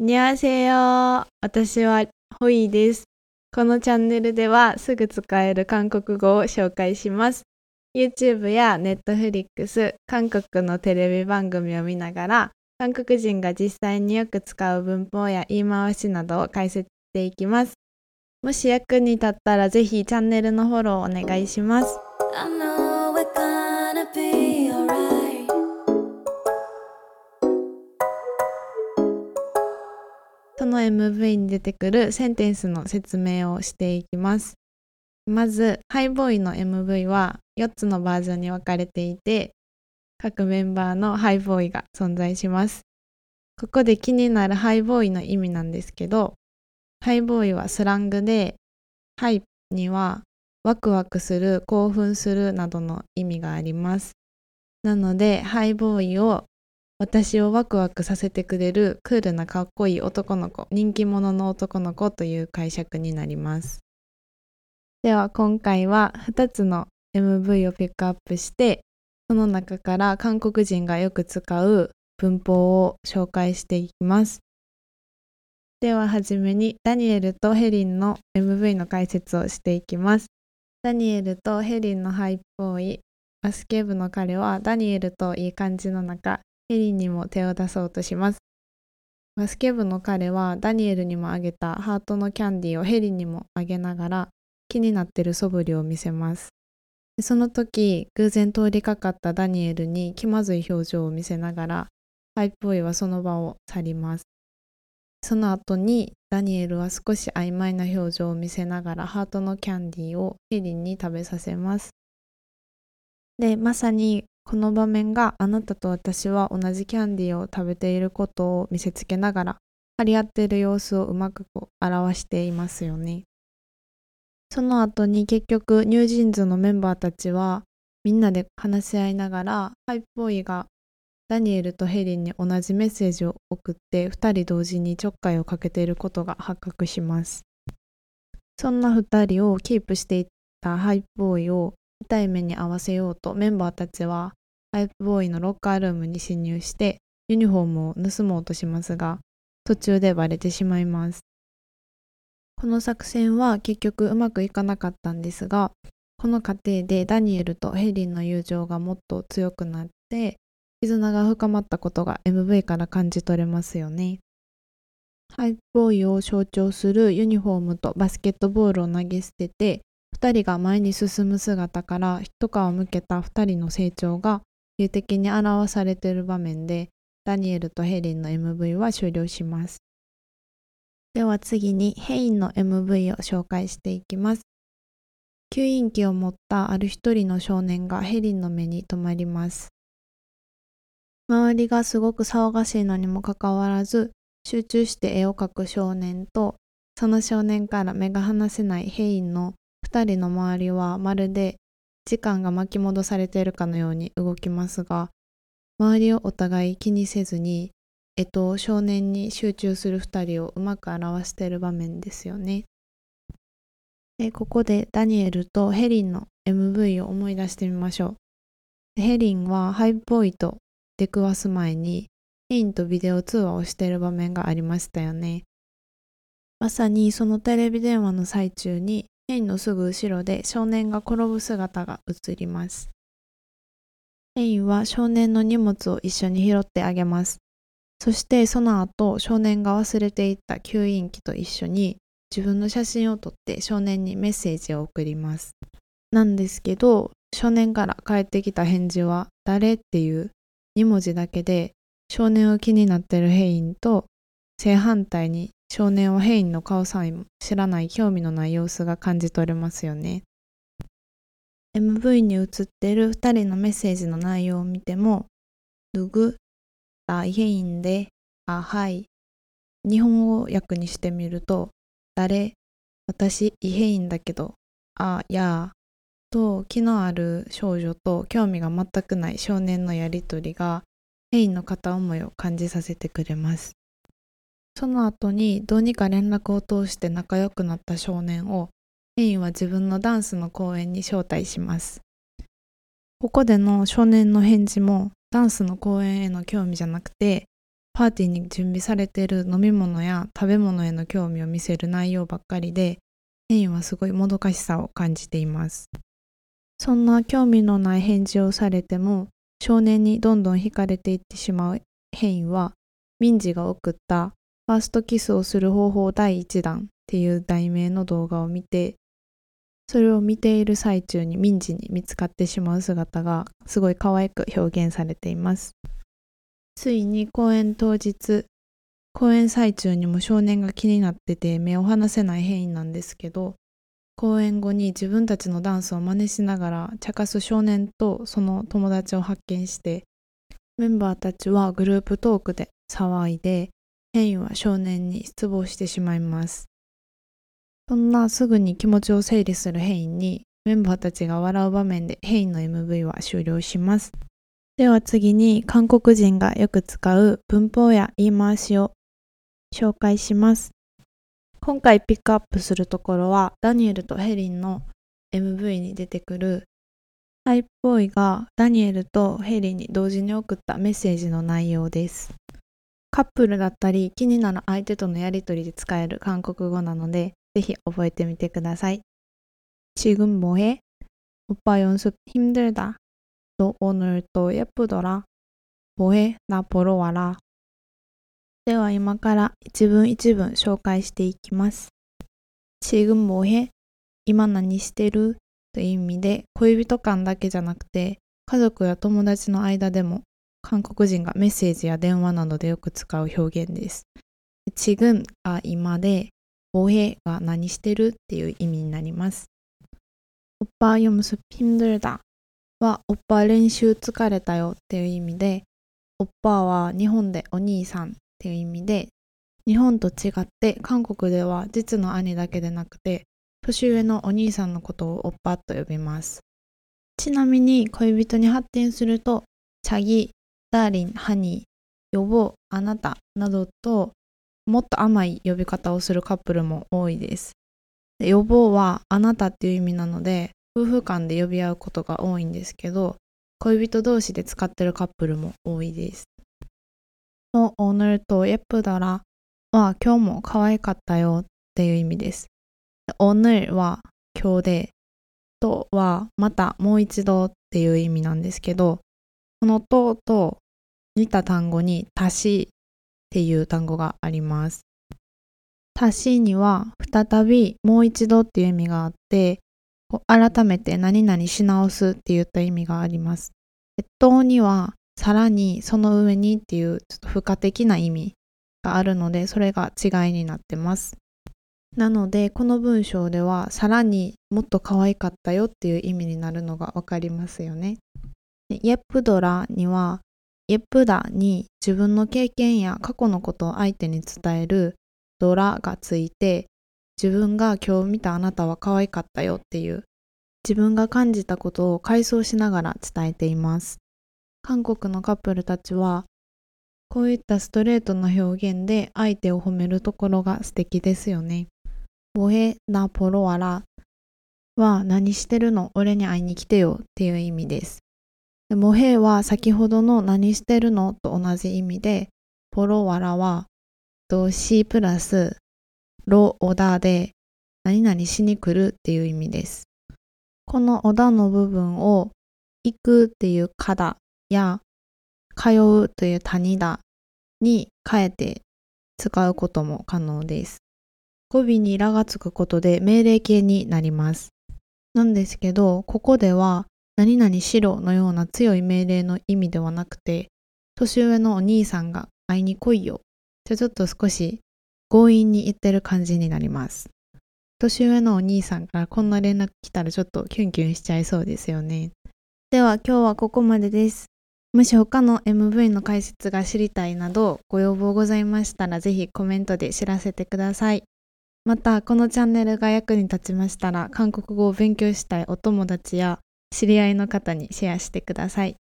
にゃーせよ私はホイです。このチャンネルではすぐ使える韓国語を紹介します。YouTube や Netflix、韓国のテレビ番組を見ながら、韓国人が実際によく使う文法や言い回しなどを解説していきます。もし役に立ったらぜひチャンネルのフォローお願いします。MV に出てくるセンテンスの説明をしていきます。まず、ハイボーイの MV は4つのバージョンに分かれていて、各メンバーのハイボーイが存在します。ここで気になるハイボーイの意味なんですけど、ハイボーイはスラングで、ハイにはワクワクする、興奮するなどの意味があります。なので、ハイボーイを私をワクワクさせてくれるクールなかっこいい男の子、人気者の男の子という解釈になります。では今回は2つの MV をピックアップして、その中から韓国人がよく使う文法を紹介していきます。でははじめにダニエルとヘリンの MV の解説をしていきます。ダニエルとヘリンのハイボーイ、バスケ部の彼はダニエルといい感じの中、ヘリにも手を出そうとします。バスケ部の彼はダニエルにもあげたハートのキャンディーをヘリにもあげながら気になってる素振りを見せます。その時偶然通りかかったダニエルに気まずい表情を見せながらハイボーイはその場を去ります。その後にダニエルは少し曖昧な表情を見せながらハートのキャンディーをヘリンに食べさせます。で、まさにこの場面があなたと私は同じキャンディーを食べていることを見せつけながら張り合っている様子をうまく表していますよね。その後に結局ニュージーンズのメンバーたちはみんなで話し合いながらハイボーイがダニエルとヘリンに同じメッセージを送って2人同時にちょっかいをかけていることが発覚します。そんな2人をキープしていったハイボーイを痛い目に合わせようとメンバーたちはハイプボーイのロッカールームに侵入してユニフォームを盗もうとしますが途中でバレてしまいます。この作戦は結局うまくいかなかったんですがこの過程でダニエルとヘリンの友情がもっと強くなって絆が深まったことが MV から感じ取れますよね。ハイプボーイを象徴するユニフォームとバスケットボールを投げ捨てて2人が前に進む姿から一皮向けた2人の成長が有的に表されている場面でダニエルとヘリンの MV は終了します。では次にヘインの MV を紹介していきます。吸引器を持ったある一人の少年がヘリンの目に留まります。周りがすごく騒がしいのにもかかわらず集中して絵を描く少年とその少年から目が離せないヘインの2人の周りはまるで時間が巻き戻されているかのように動きますが周りをお互い気にせずに絵と少年に集中する2人をうまく表している場面ですよね。でここでダニエルとヘリンの MV を思い出してみましょう。ヘリンはハイボーイと出くわす前にヘインとビデオ通話をしている場面がありましたよね。まさにそのテレビ電話の最中にヘインのすぐ後ろで少年が転ぶ姿が映ります。ヘインは少年の荷物を一緒に拾ってあげます。そしてその後少年が忘れていった吸引器と一緒に自分の写真を撮って少年にメッセージを送ります。なんですけど少年から返ってきた返事は誰っていう2文字だけで少年を気になってるヘインと正反対に少年はヘインの顔さえも知らない興味のない様子が感じ取れますよね。MV に映っている2人のメッセージの内容を見ても、ルグ、大変で、あ、はい。日本語訳にしてみると、誰、私、異変員だけど、あ、やあ、と、気のある少女と興味が全くない少年のやりとりが、変ンの片思いを感じさせてくれます。その後にどうにか連絡を通して仲良くなった少年をヘインは自分のダンスの公演に招待します。ここでの少年の返事もダンスの公演への興味じゃなくてパーティーに準備されている飲み物や食べ物への興味を見せる内容ばっかりで、ヘインはすごいもどかしさを感じています。そんな興味のない返事をされても、少年にどんどん惹かれていってしまうヘインは、民事が送ったファーストキスをする方法第1弾っていう題名の動画を見て、それを見ている最中に民事に見つかってしまう姿がすごい可愛く表現されています。ついに公演当日、公演最中にも少年が気になってて目を離せない変異なんですけど、公演後に自分たちのダンスを真似しながら茶化す少年とその友達を発見して、メンバーたちはグループトークで騒いで、変異は少年に失望してしまいます。そんなすぐに気持ちを整理する変異にメンバーたちが笑う場面で変異の MV は終了します。では次に韓国人がよく使う文法や言い回しを紹介します。今回ピックアップするところはダニエルとヘリンの MV に出てくるハイボーイがダニエルとヘリンに同時に送ったメッセージの内容です。カップルだったり気になる相手とのやりとりで使える韓国語なのでぜひ覚えてみてください。지금뭐해오빠연습힘들다너오늘또예쁘더라뭐해나보러와라では今から一文一文紹介していきます。지금뭐해今何してるという意味で恋人間だけじゃなくて家族や友達の間でも 韓国人がメッセージや電話などでよく使う表現です。지금が今で、뭐해が何してるっていう意味になります。おっぱ연습힘들다は、おっぱ練習疲れたよっていう意味で、おっぱは日本でお兄さんっていう意味で、日本と違って韓国では実の兄だけでなくて、年上のお兄さんのことをおっぱと呼びます。ちなみに恋人に発展すると、チャギ、 ダーリン、ハニー、予防、あなたなどともっと甘い呼び方をするカップルも多いです。で予防はあなたっていう意味なので夫婦間で呼び合うことが多いんですけど恋人同士で使ってるカップルも多いです。の오늘또예쁘더라は今日も可愛かったよっていう意味です。오늘は今日でとはまたもう一度っていう意味なんですけどこのとと 似た単語に足しっていう単語があります。足しには再びもう一度っていう意味があって改めて何々し直すって言った意味があります。越冬にはさらにその上にっていうちょっと付加的な意味があるのでそれが違いになってます。なのでこの文章ではさらにもっと可愛かったよっていう意味になるのがわかりますよね。イェプドラにはイェプダに自分の経験や過去のことを相手に伝えるドラがついて自分が今日見たあなたは可愛かったよっていう自分が感じたことを回想しながら伝えています。韓国のカップルたちはこういったストレートな表現で相手を褒めるところが素敵ですよね。ボヘナポロワラは何してるの？俺に会いに来てよっていう意味です。でモヘイは先ほどの何してるのと同じ意味で、ポロワラは動詞プラスロオダで何々しに来るっていう意味です。このオダの部分を行くっていうかだや通うという谷だに変えて使うことも可能です。語尾にらがつくことで命令形になります。なんですけど、ここでは何々しろのような強い命令の意味ではなくて、年上のお兄さんが会いに来いよ。じゃちょっと少し強引に言ってる感じになります。年上のお兄さんからこんな連絡来たらちょっとキュンキュンしちゃいそうですよね。では今日はここまでです。もし他の MV の解説が知りたいなどご要望ございましたらぜひコメントで知らせてください。またこのチャンネルが役に立ちましたら韓国語を勉強したいお友達や知り合いの方にシェアしてください。